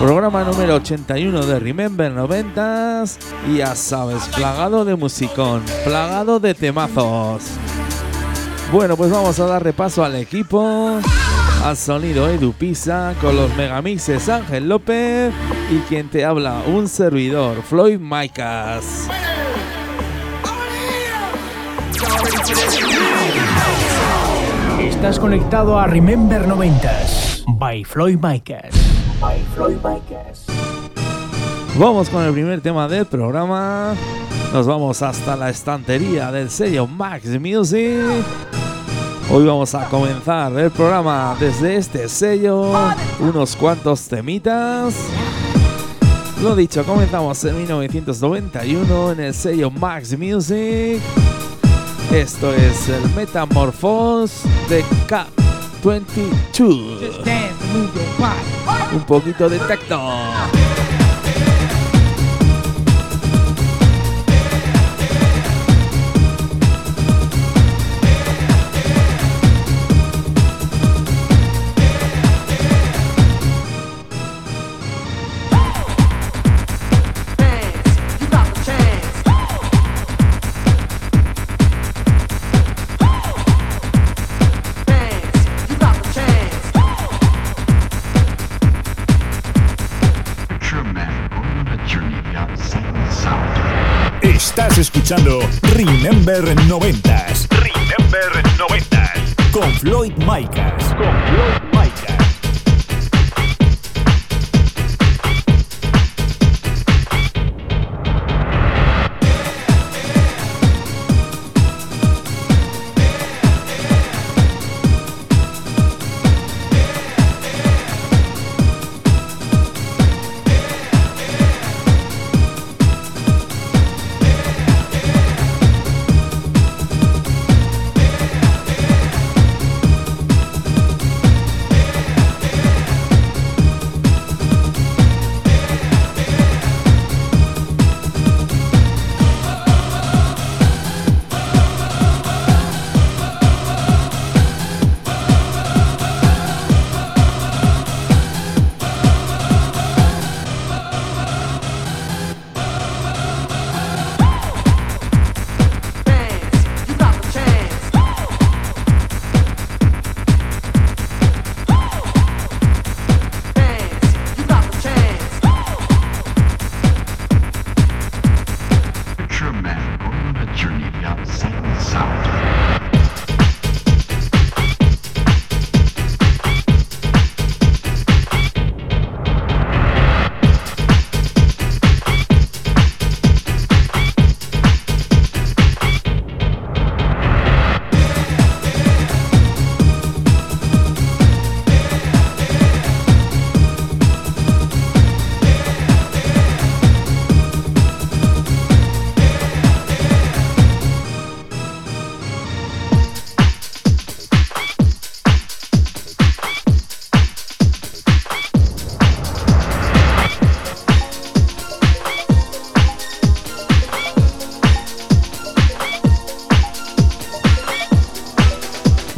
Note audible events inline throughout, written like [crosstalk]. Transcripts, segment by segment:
Programa número 81 de Remember 90s y ya sabes, plagado de musicón, plagado de temazos. Bueno, pues vamos a dar repaso al equipo. Al sonido Edu Pisa con los megamixes Ángel López y quien te habla, un servidor, Floyd Micas. Estás conectado a Remember 90s by Floyd Micas. Micas. Vamos con el primer tema del programa. Nos vamos hasta la estantería del sello Max Music. Hoy vamos a comenzar el programa desde este sello, unos cuantos temitas. Lo dicho, comenzamos en 1991 en el sello Max Music. Esto es el Metamorphose de K22. Un poquito de tacto. Estás escuchando Remember 90s Remember 90. con Floyd Micas. Con Floyd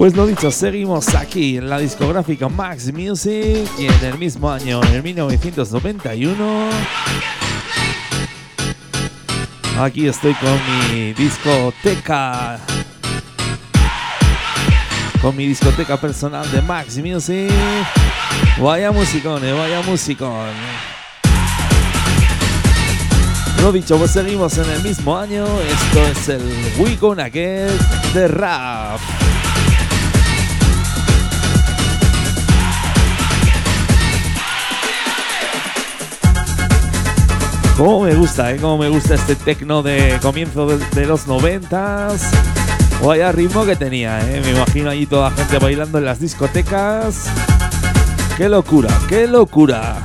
Pues lo dicho, seguimos aquí en la discográfica Max Music y en el mismo año, en 1991. Aquí estoy con mi discoteca. Con mi discoteca personal de Max Music. Vaya musicón, eh, vaya musicón. Lo dicho, pues seguimos en el mismo año. Esto es el We Gonna Get de Rap. Cómo me gusta, ¿eh? Cómo me gusta este tecno de comienzo de, los noventas. Vaya ritmo que tenía, ¿eh? Me imagino allí toda la gente bailando en las discotecas. ¡Qué locura! ¡Qué locura!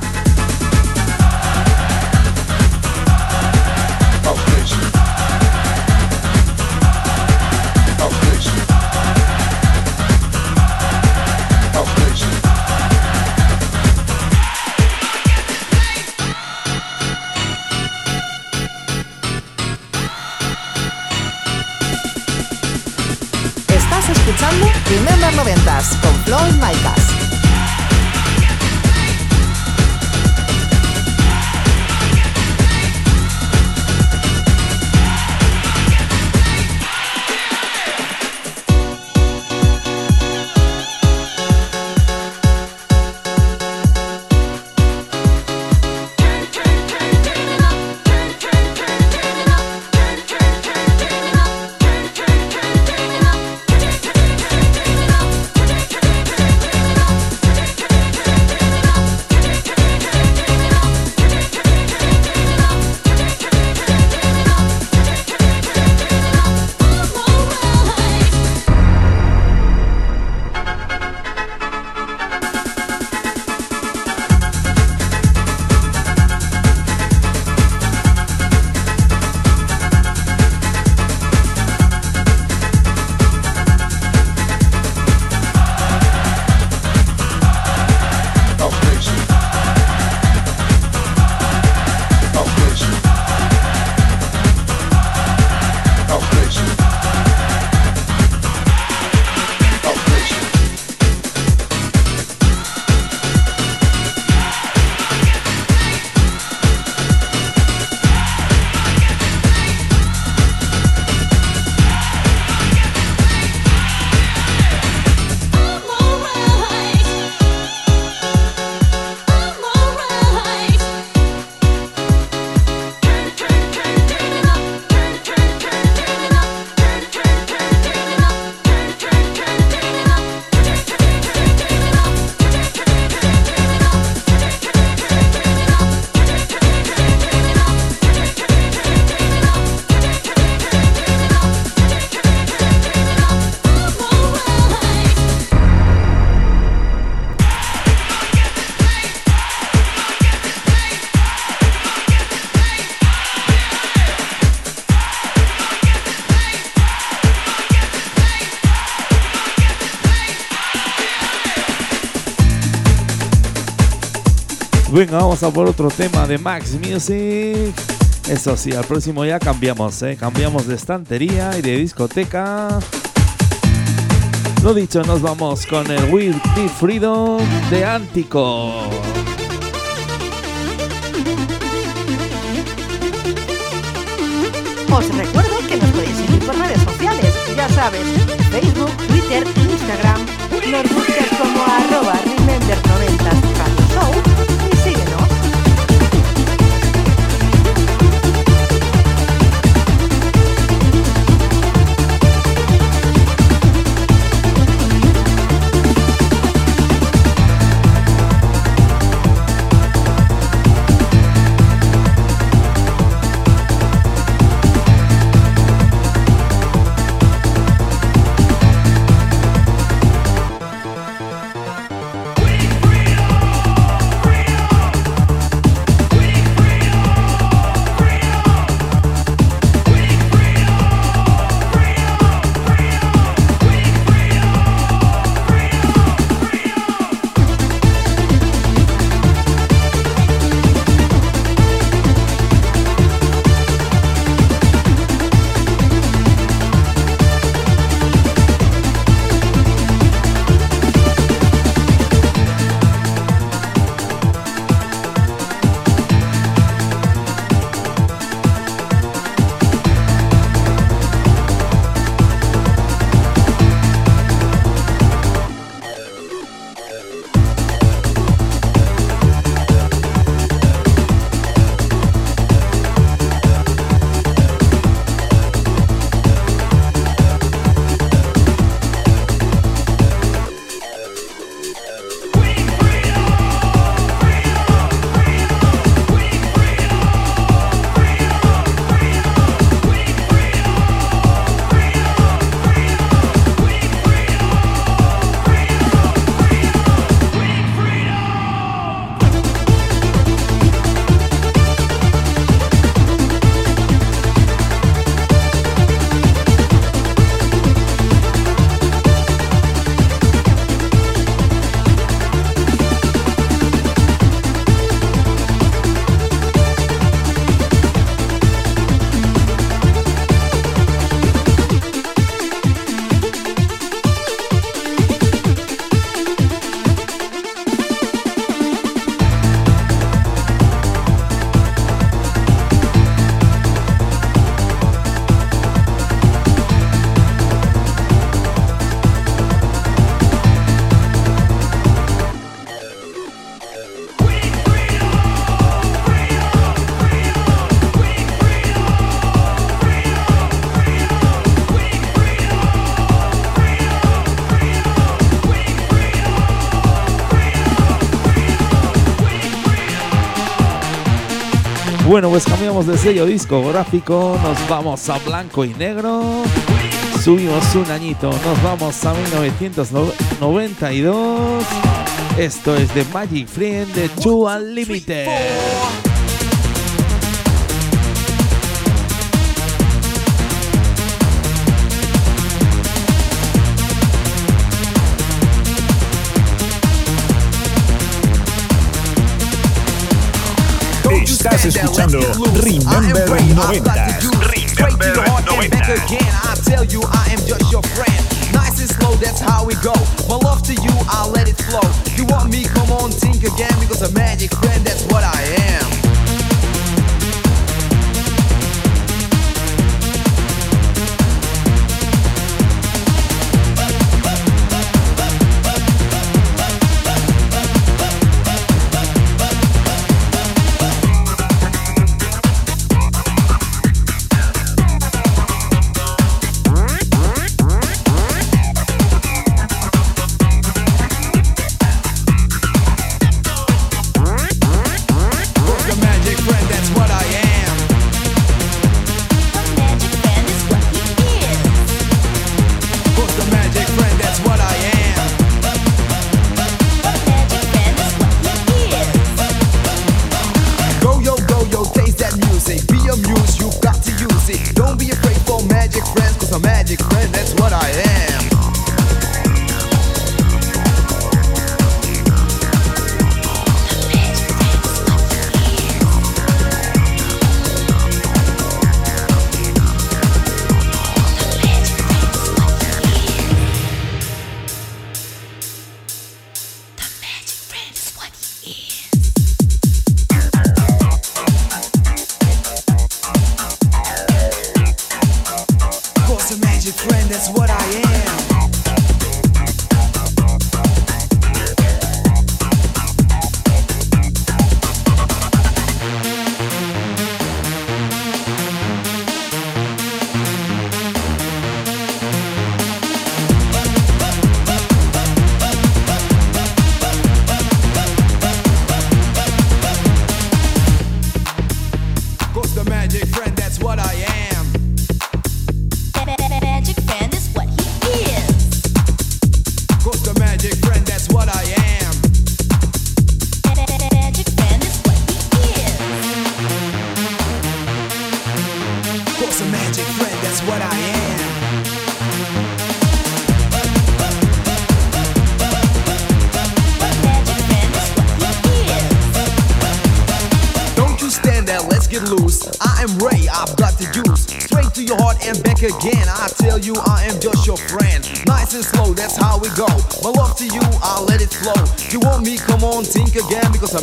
Remember 90s con Floyd Micas. Venga, vamos a por otro tema de Max Music. Eso sí, al próximo ya cambiamos, ¿eh? Cambiamos de estantería y de discoteca. Lo dicho, nos vamos con el Will Be Freedom de Antico. Os recuerdo que nos podéis seguir por redes sociales, ya sabes, Facebook, Twitter, Instagram. Nos buscas como arroba Remember Bueno, pues cambiamos de sello discográfico, nos vamos a blanco y negro, subimos un añito, nos vamos a 1992. Esto es de Magic Friend de Two Unlimited. Estás escuchando Remember 90. Remember 90. I tell you I am just your friend. Nice and slow, that's how we go. My love to you, I'll let it flow. You want me, come on, think again, because a magic friend, that's what I am.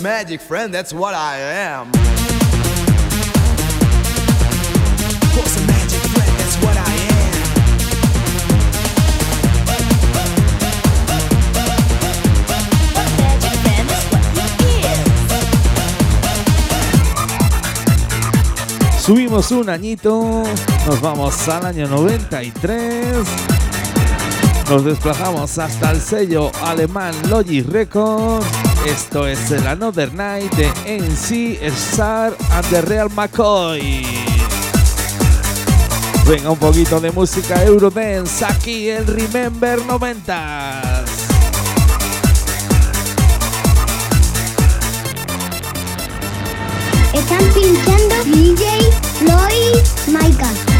Magic friend, that's what I am. Cause a magic friend, that's what I am. Subimos un añito, nos vamos al año 93. Nos desplazamos hasta el sello alemán Logic Records. Esto es el Another Night de NC Star and the Real McCoy. Venga, un poquito de música Eurodance aquí en Remember 90. Están pinchando DJ Floyd Maika.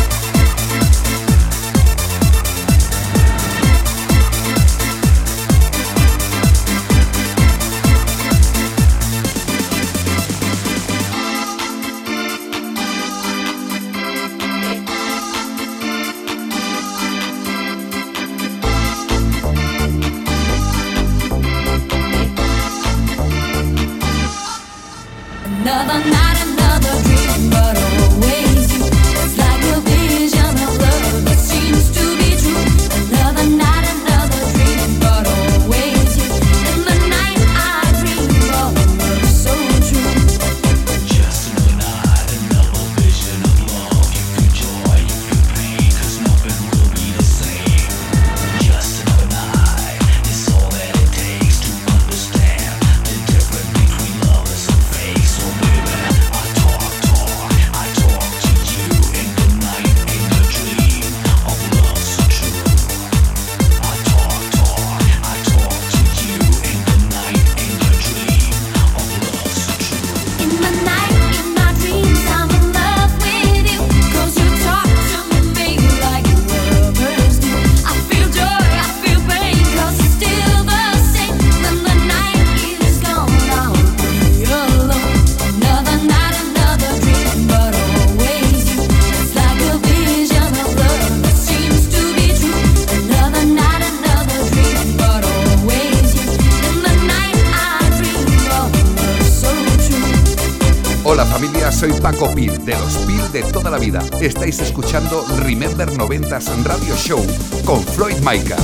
Estáis escuchando Remember 90s Radio Show con Floyd Micas.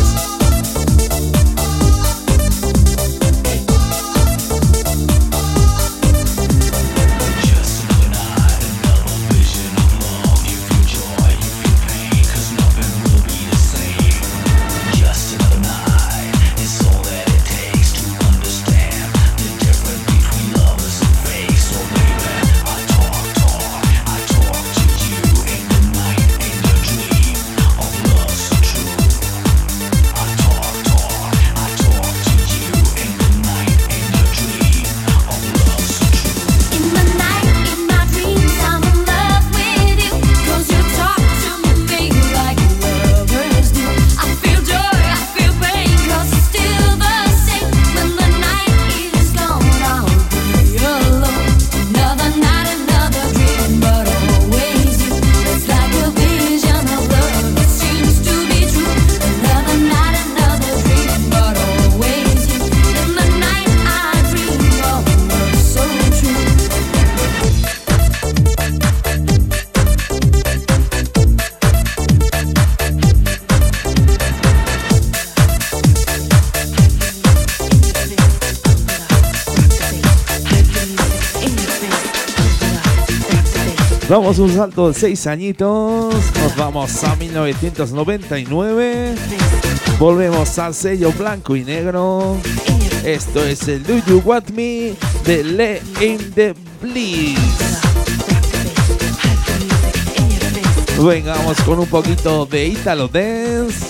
Un salto de seis añitos. Nos vamos a 1999. Volvemos al sello blanco y negro. Esto es el Do You Want Me de Le in the Bliss. Vengamos con un poquito de Italo Dance.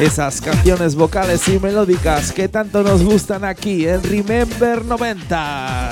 Esas canciones vocales y melódicas que tanto nos gustan aquí en Remember 90s.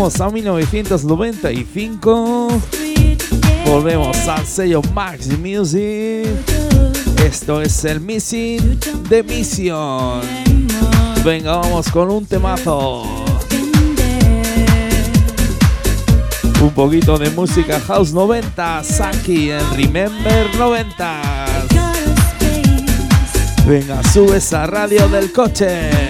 Regresamos a 1995. Volvemos al sello Max Music. Esto es el Missing de Mission. Venga, vamos con un temazo. Un poquito de música House 90 aquí en Remember 90 Venga, sube esa radio del coche.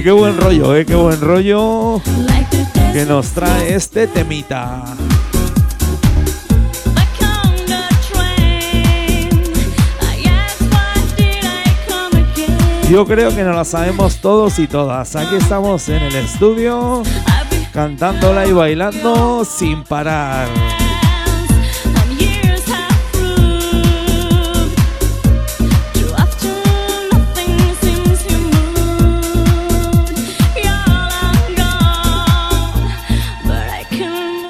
Y qué buen este, rollo, eh, qué buen mm. rollo que nos trae este temita. Yo creo que nos la sabemos todos y todas. Aquí estamos en el estudio, cantándola y bailando sin parar.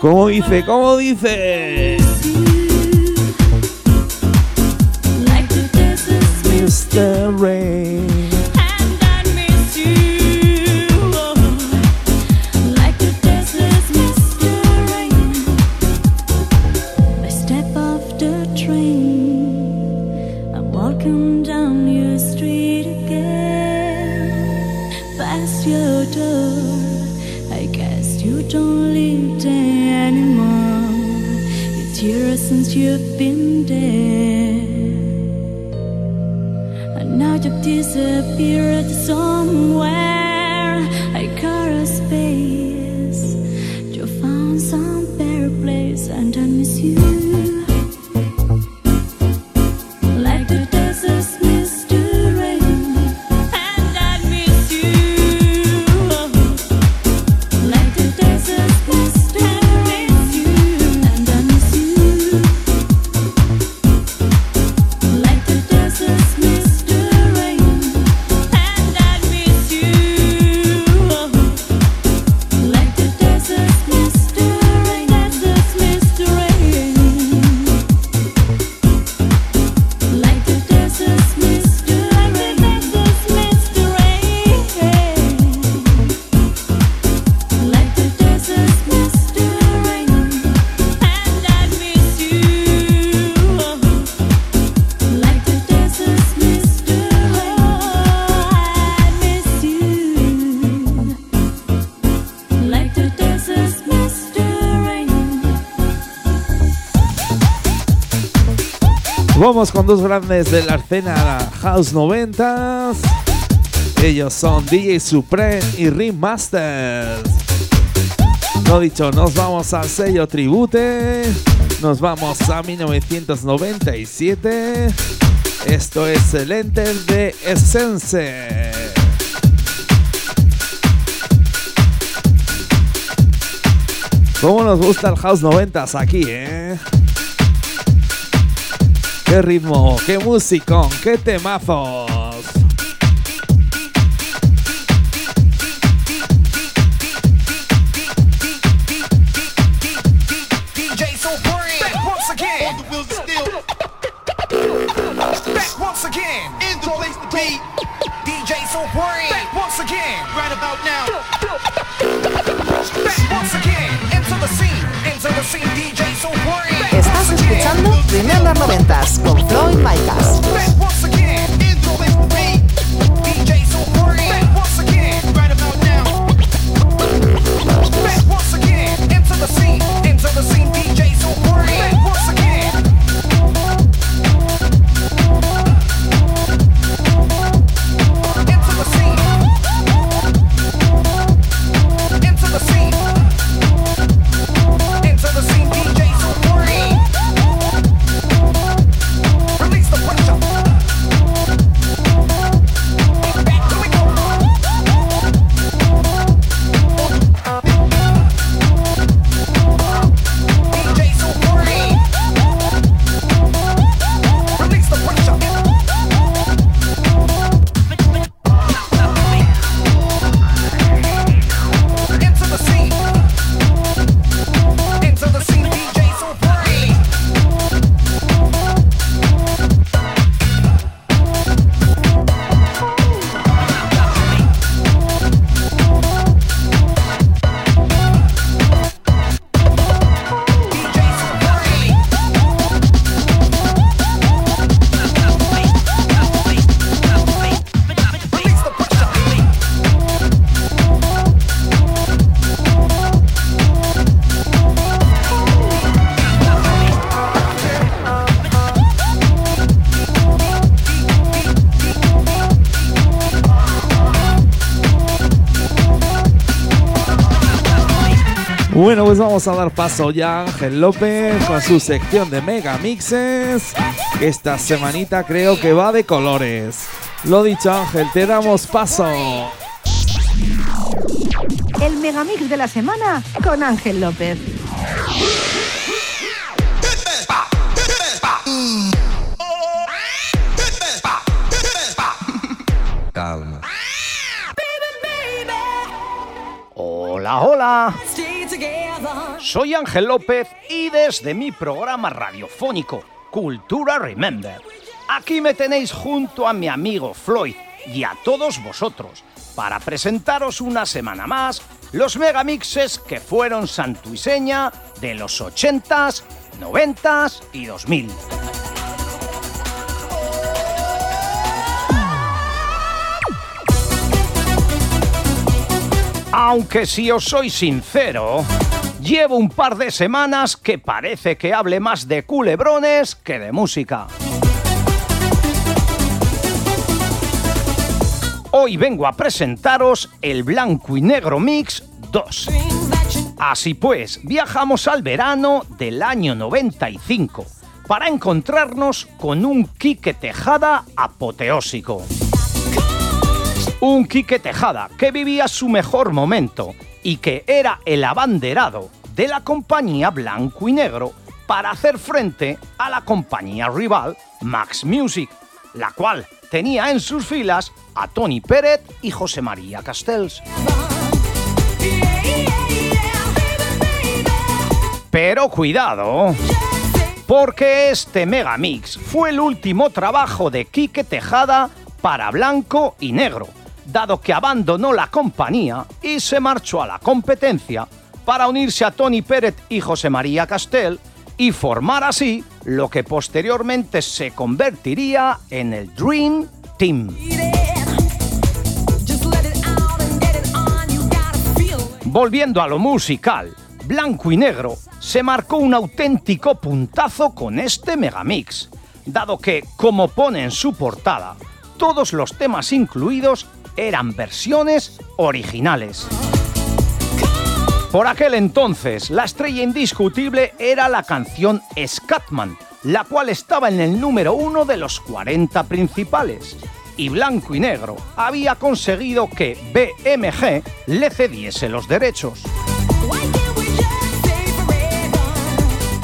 ¿Cómo dice? ¿Cómo dice? Mr. Ray. grandes de la escena House 90. Ellos son DJ Supreme y Remasters. No dicho, nos vamos al sello Tribute. Nos vamos a 1997. Esto es el Enter de Essence. ¿Cómo nos gusta el House 90s aquí, eh? qué ritmo, qué musicón, qué temazos. Estás escuchando Remember 90 vamos a dar paso ya a Ángel López con su sección de Mega Mixes. Esta semanita creo que va de colores. Lo dicho, Ángel, te damos paso. El megamix de la semana con Ángel López. Soy Ángel López y desde mi programa radiofónico Cultura Remember, aquí me tenéis junto a mi amigo Floyd y a todos vosotros para presentaros una semana más los megamixes que fueron santu y seña de los 80s, 90s y 2000. Aunque si os soy sincero, llevo un par de semanas que parece que hable más de culebrones que de música. Hoy vengo a presentaros el Blanco y Negro Mix 2. Así pues, viajamos al verano del año 95 para encontrarnos con un Quique Tejada apoteósico. Un Quique Tejada que vivía su mejor momento y que era el abanderado de la compañía Blanco y Negro para hacer frente a la compañía rival Max Music, la cual tenía en sus filas a Tony Pérez y José María Castells. Pero cuidado, porque este megamix fue el último trabajo de Quique Tejada para Blanco y Negro, dado que abandonó la compañía y se marchó a la competencia para unirse a Tony Pérez y José María Castell y formar así lo que posteriormente se convertiría en el Dream Team. Volviendo a lo musical, Blanco y Negro se marcó un auténtico puntazo con este megamix, dado que, como pone en su portada, todos los temas incluidos eran versiones originales. Por aquel entonces, la estrella indiscutible era la canción Scatman, la cual estaba en el número uno de los 40 principales. Y Blanco y Negro había conseguido que BMG le cediese los derechos.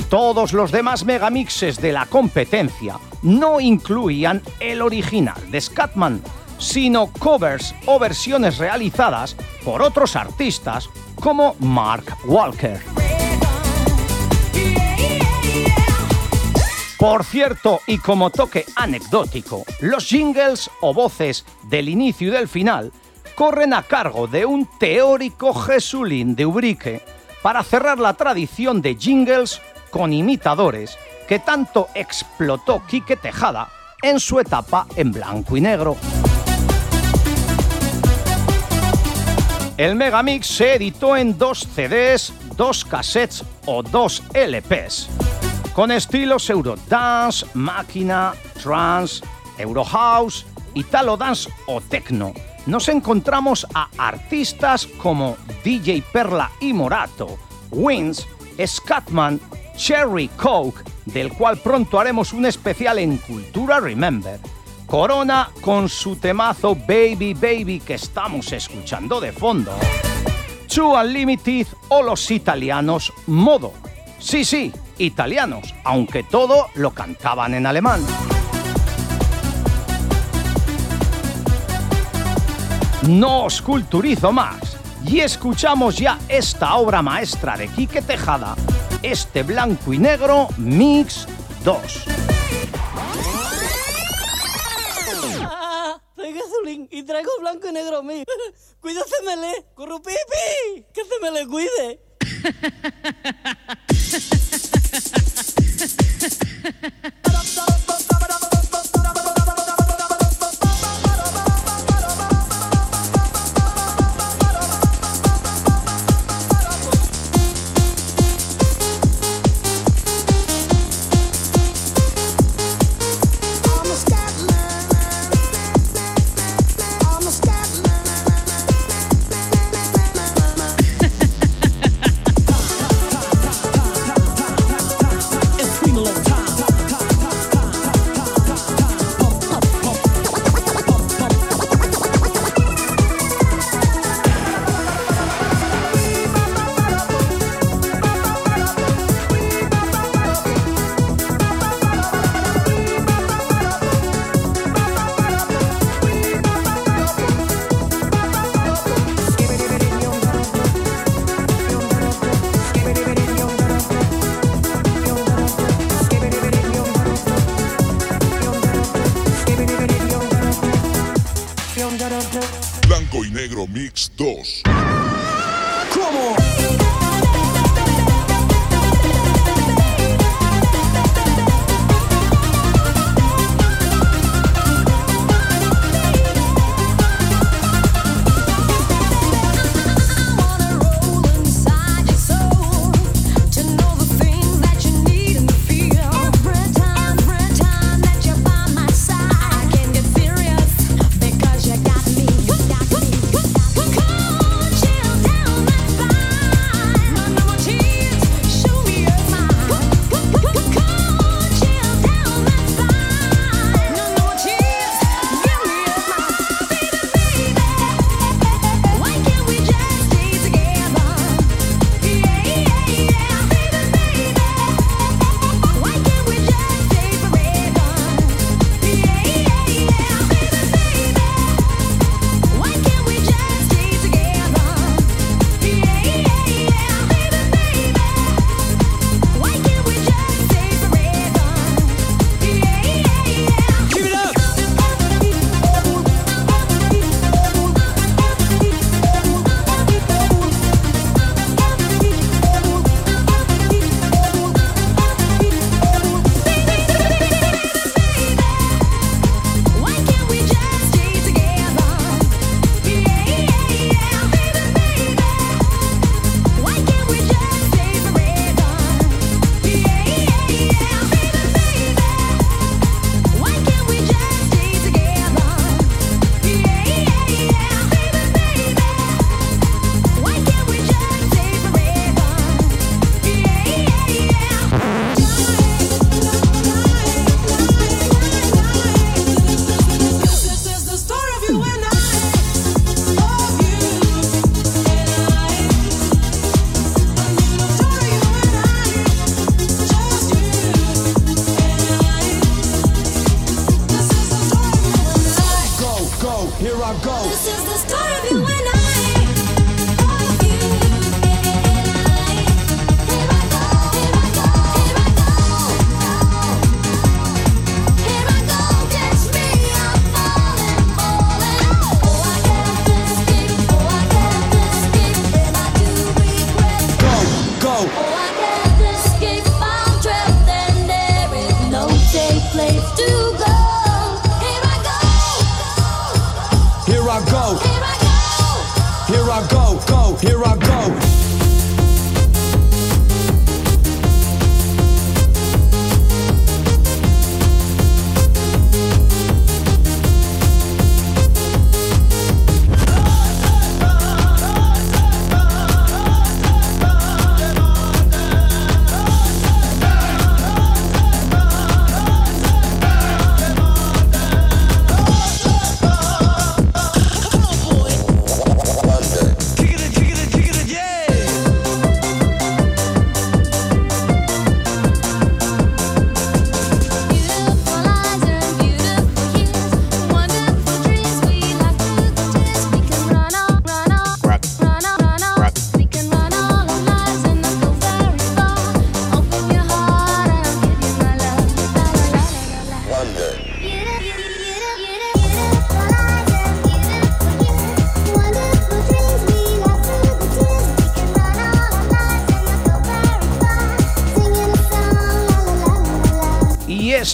Todos los demás megamixes de la competencia no incluían el original de Scatman, sino covers o versiones realizadas por otros artistas como Mark Walker. Por cierto, y como toque anecdótico, los jingles o voces del inicio y del final corren a cargo de un teórico Jesulín de Ubrique para cerrar la tradición de jingles con imitadores que tanto explotó Quique Tejada en su etapa en blanco y negro. El Megamix se editó en dos CDs, dos cassettes o dos LPs, con estilos Eurodance, Máquina, Trance, Eurohouse, Italo Dance o Techno. Nos encontramos a artistas como DJ Perla y Morato, Wins, Scatman, Cherry Coke, del cual pronto haremos un especial en Cultura Remember, Corona con su temazo Baby Baby que estamos escuchando de fondo. Two Unlimited o los italianos Modo. Sí, sí, italianos, aunque todo lo cantaban en alemán. No os culturizo más y escuchamos ya esta obra maestra de Quique Tejada, este blanco y negro Mix 2. Ah, Soy Gasolín y traigo blanco y negro mío. [laughs] Cuídasemele, currupipi, que se me le cuide. [laughs]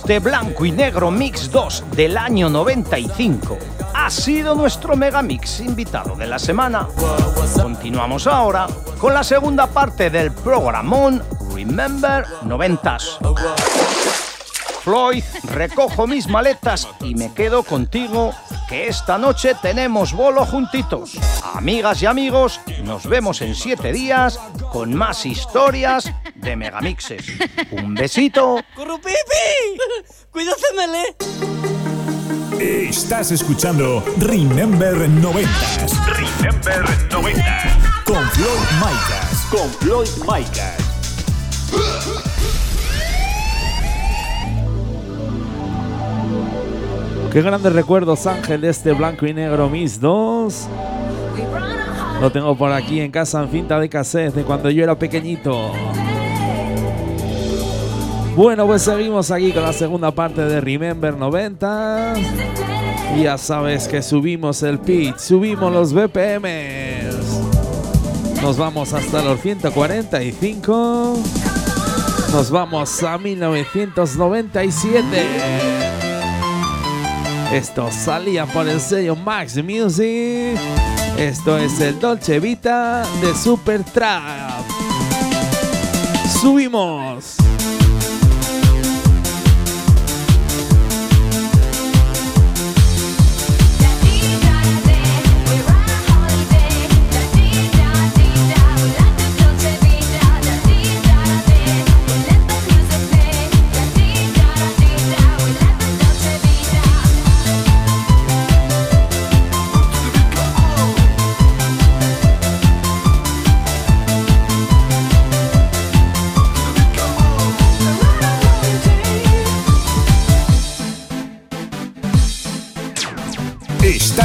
este blanco y negro Mix 2 del año 95 ha sido nuestro Megamix invitado de la semana. Continuamos ahora con la segunda parte del programón Remember 90s. Floyd, recojo mis maletas y me quedo contigo, que esta noche tenemos bolo juntitos. Amigas y amigos, nos vemos en siete días con más historias de Megamixes. Un besito. ¡Currupipi! ¡Cuídate, Estás escuchando Remember 90s. Remember 90. Con Floyd Micas. Con Floyd Micas. Qué grandes recuerdos, Ángel, de este blanco y negro Miss 2. Lo tengo por aquí en casa en cinta de cassette de cuando yo era pequeñito. Bueno, pues seguimos aquí con la segunda parte de Remember 90. Y ya sabes que subimos el pitch, subimos los BPMs. Nos vamos hasta los 145. Nos vamos a 1997. Esto salía por el sello Max Music. Esto es el Dolce Vita de Super Trap. Subimos.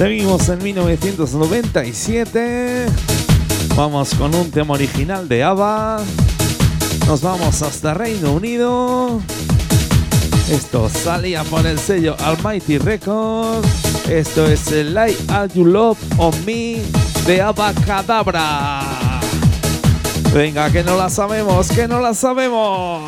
Seguimos en 1997. Vamos con un tema original de ABBA. Nos vamos hasta Reino Unido. Esto salía por el sello Almighty Records. Esto es el Light All You Love on Me de ABBA Cadabra. Venga, que no la sabemos, que no la sabemos.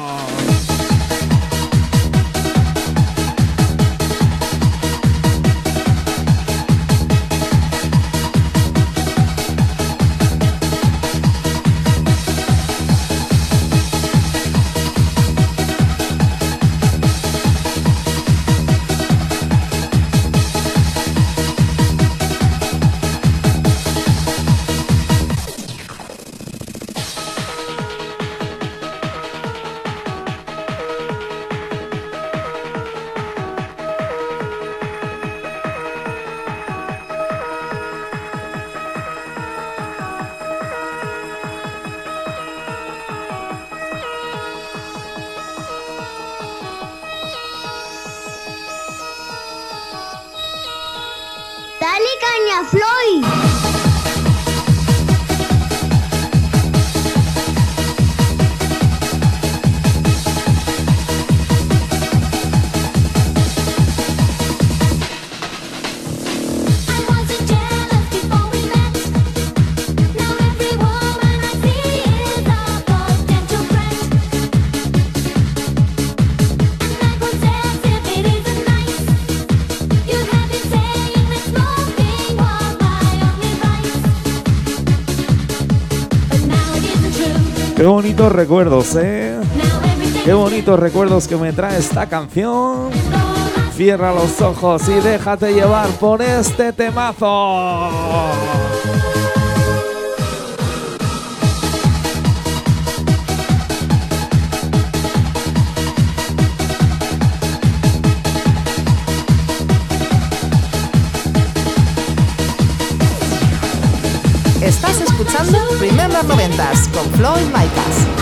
Qué bonitos recuerdos, ¿eh? Qué bonitos recuerdos que me trae esta canción. Cierra los ojos y déjate llevar por este temazo. Escuchando Remember Noventas con Floyd Micas.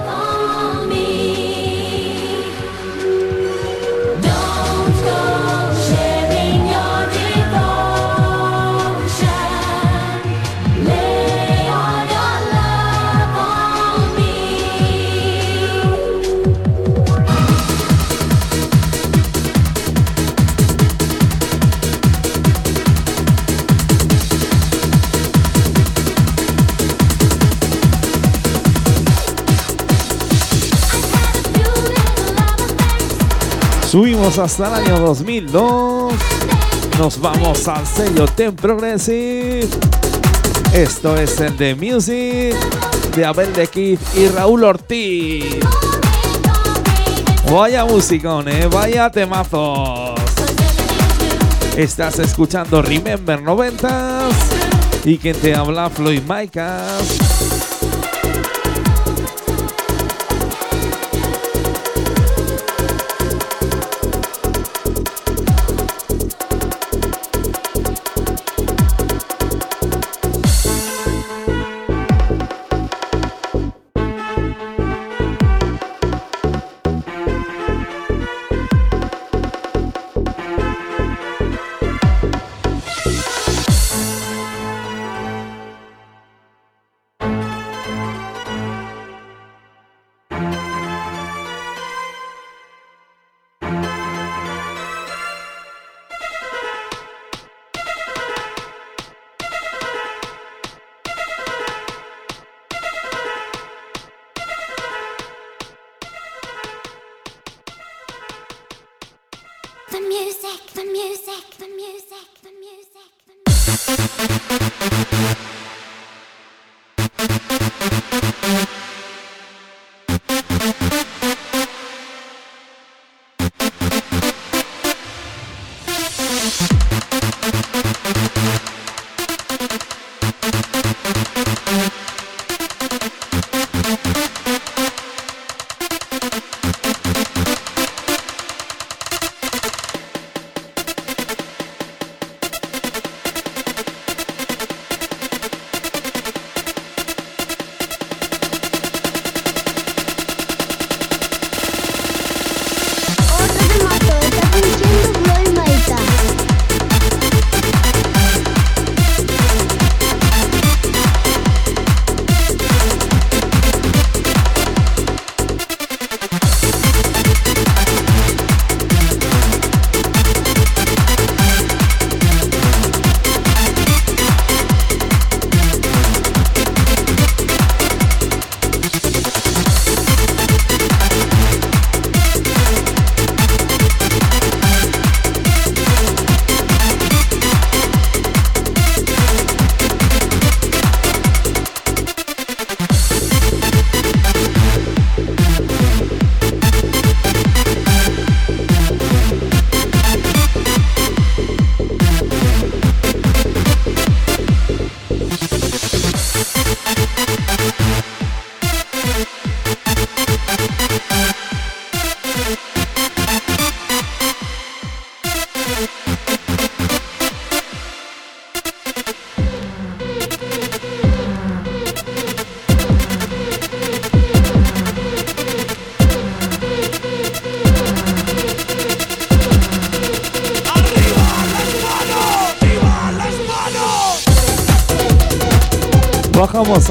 Subimos hasta el año 2002. Nos vamos al sello Ten Progressive. Esto es el de Music de Abel de Kid y Raúl Ortiz. Vaya musicón, eh, vaya temazos. Estás escuchando Remember 90s y quien te habla Floyd Micas.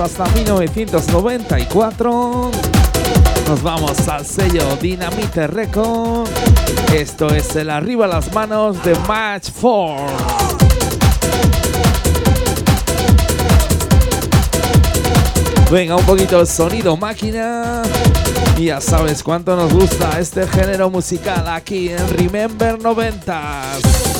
Hasta 1994. Nos vamos al sello Dynamite Record. Esto es el arriba las manos de Match 4. Venga, un poquito sonido máquina. Y ya sabes cuánto nos gusta este género musical aquí en Remember 90s.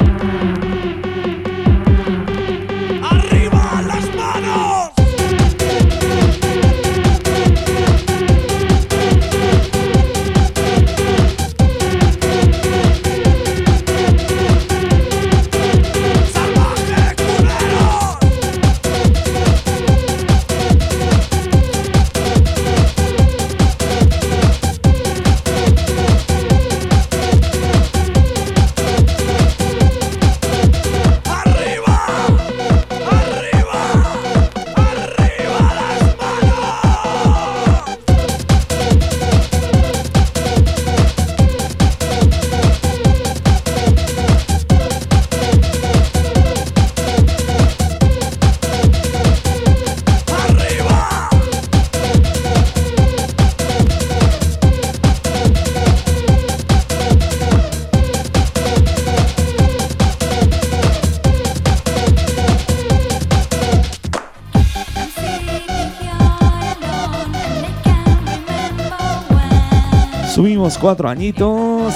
Cuatro añitos.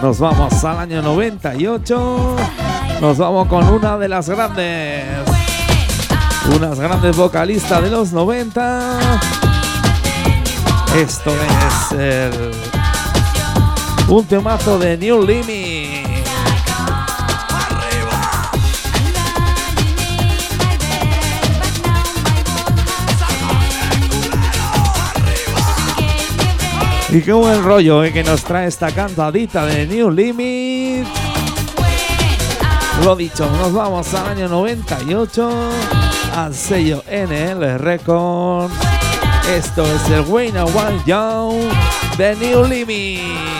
Nos vamos al año 98. Nos vamos con una de las grandes. Unas grandes vocalistas de los 90. Esto es el, un temazo de New Limit. Y qué buen rollo eh, que nos trae esta cantadita de New Limit. Lo dicho, nos vamos al año 98 al sello NL Record. Esto es el Wayne One Young de New Limit.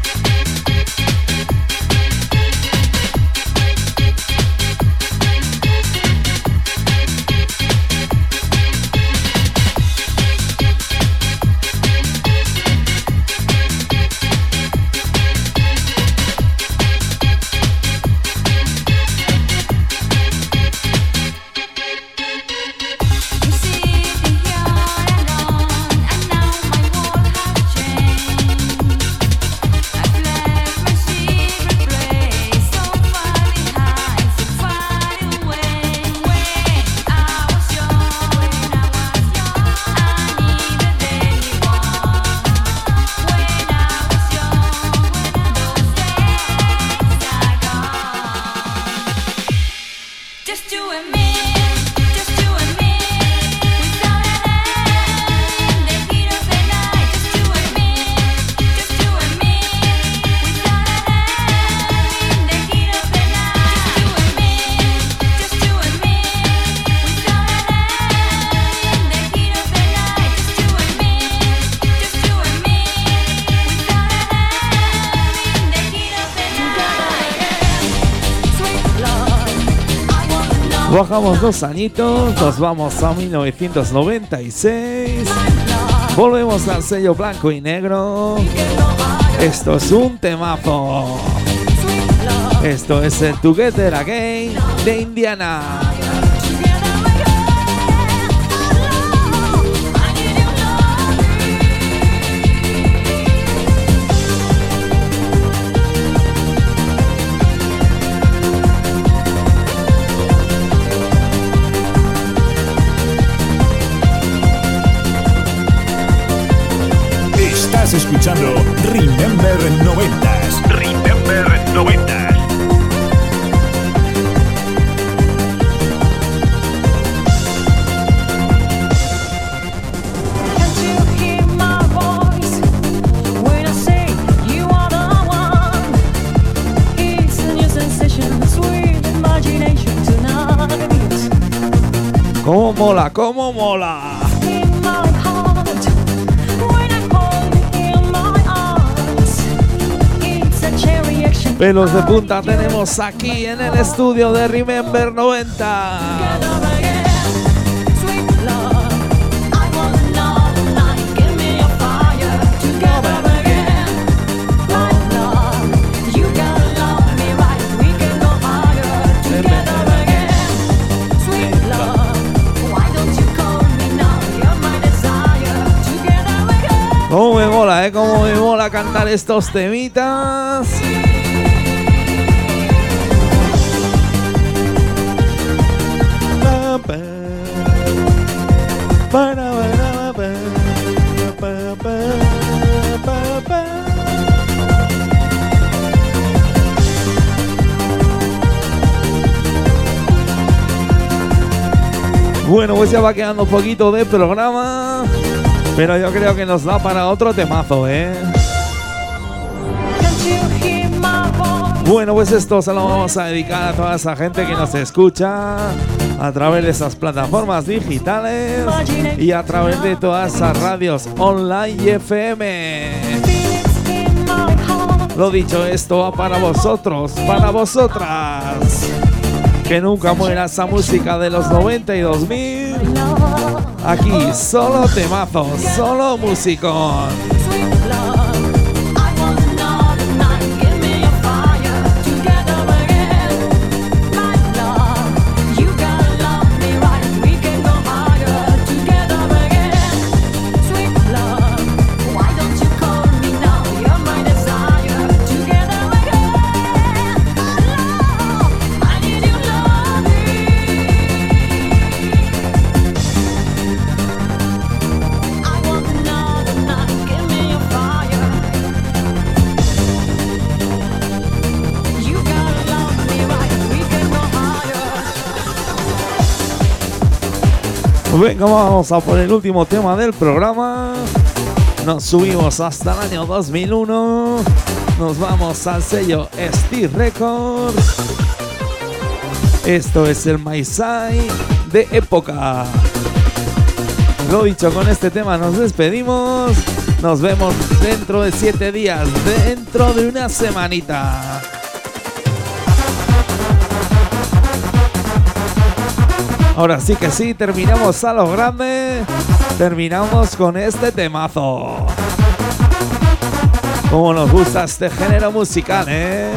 Bajamos dos añitos, nos vamos a 1996. Volvemos al sello blanco y negro. Esto es un temazo. Esto es el Together Again de Indiana. Estás escuchando Remember 90s. Remember 90s. Can't you hear my Pelos de punta tenemos aquí en el estudio de Remember 90. Sweet love, I want another night. Give me your fire together again. My love, you gotta love me right. We can go higher together again. Sweet love, why don't you call me now? You're my desire. Together again. ¿Cómo me mola, eh? ¿Cómo me mola cantar estos temitas? Bueno, pues ya va quedando un poquito de programa. Pero yo creo que nos da para otro temazo, ¿eh? Bueno, pues esto se lo vamos a dedicar a toda esa gente que nos escucha a través de esas plataformas digitales y a través de todas esas radios online y FM. Lo dicho, esto va para vosotros, para vosotras. Que nunca muera esa música de los 90 y 2000. Aquí solo temazos, solo musicón. Venga, vamos a por el último tema del programa. Nos subimos hasta el año 2001. Nos vamos al sello Steve Records. Esto es el Maisai de época. Lo dicho, con este tema nos despedimos. Nos vemos dentro de siete días, dentro de una semanita. Ahora sí que sí, terminamos a lo grande. Terminamos con este temazo. Como nos gusta este género musical, ¿eh?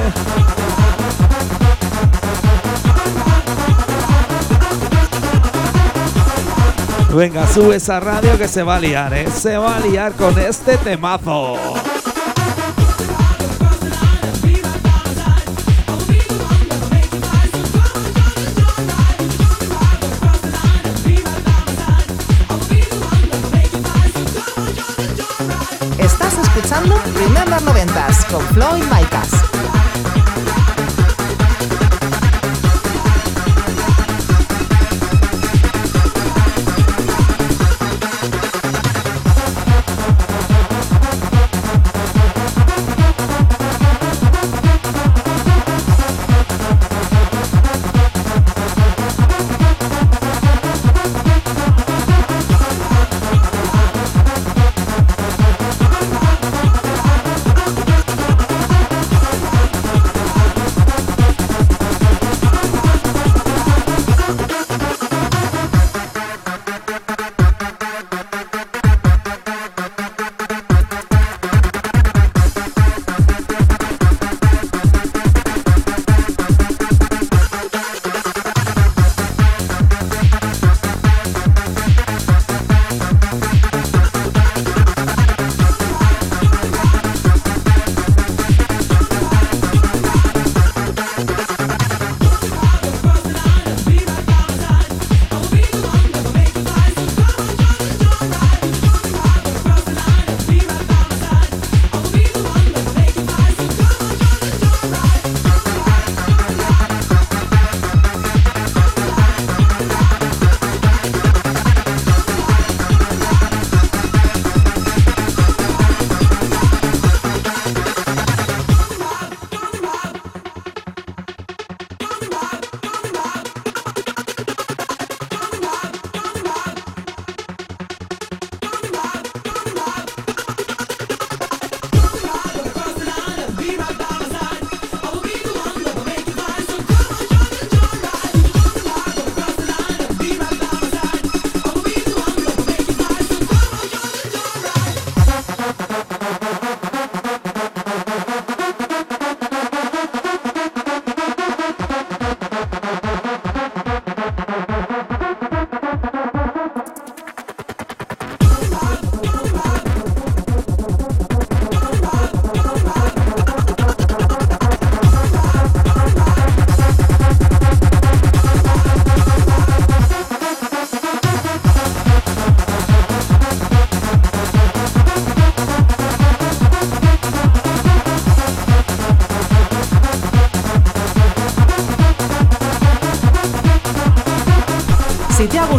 Venga, sube esa radio que se va a liar, ¿eh? Se va a liar con este temazo. Escuchando Remember 90s con Flo y Micas.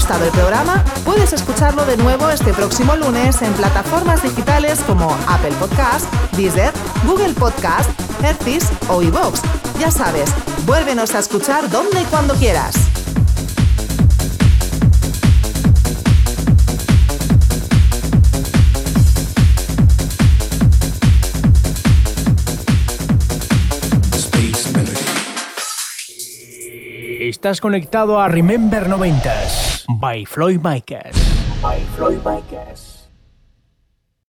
Gustado el programa, puedes escucharlo de nuevo este próximo lunes en plataformas digitales como Apple Podcast, Deezer, Google Podcast, Hertis o iVoox. Ya sabes, vuélvenos a escuchar donde y cuando quieras. Estás conectado a Remember 90s by Floyd Micas. By Floyd Micas.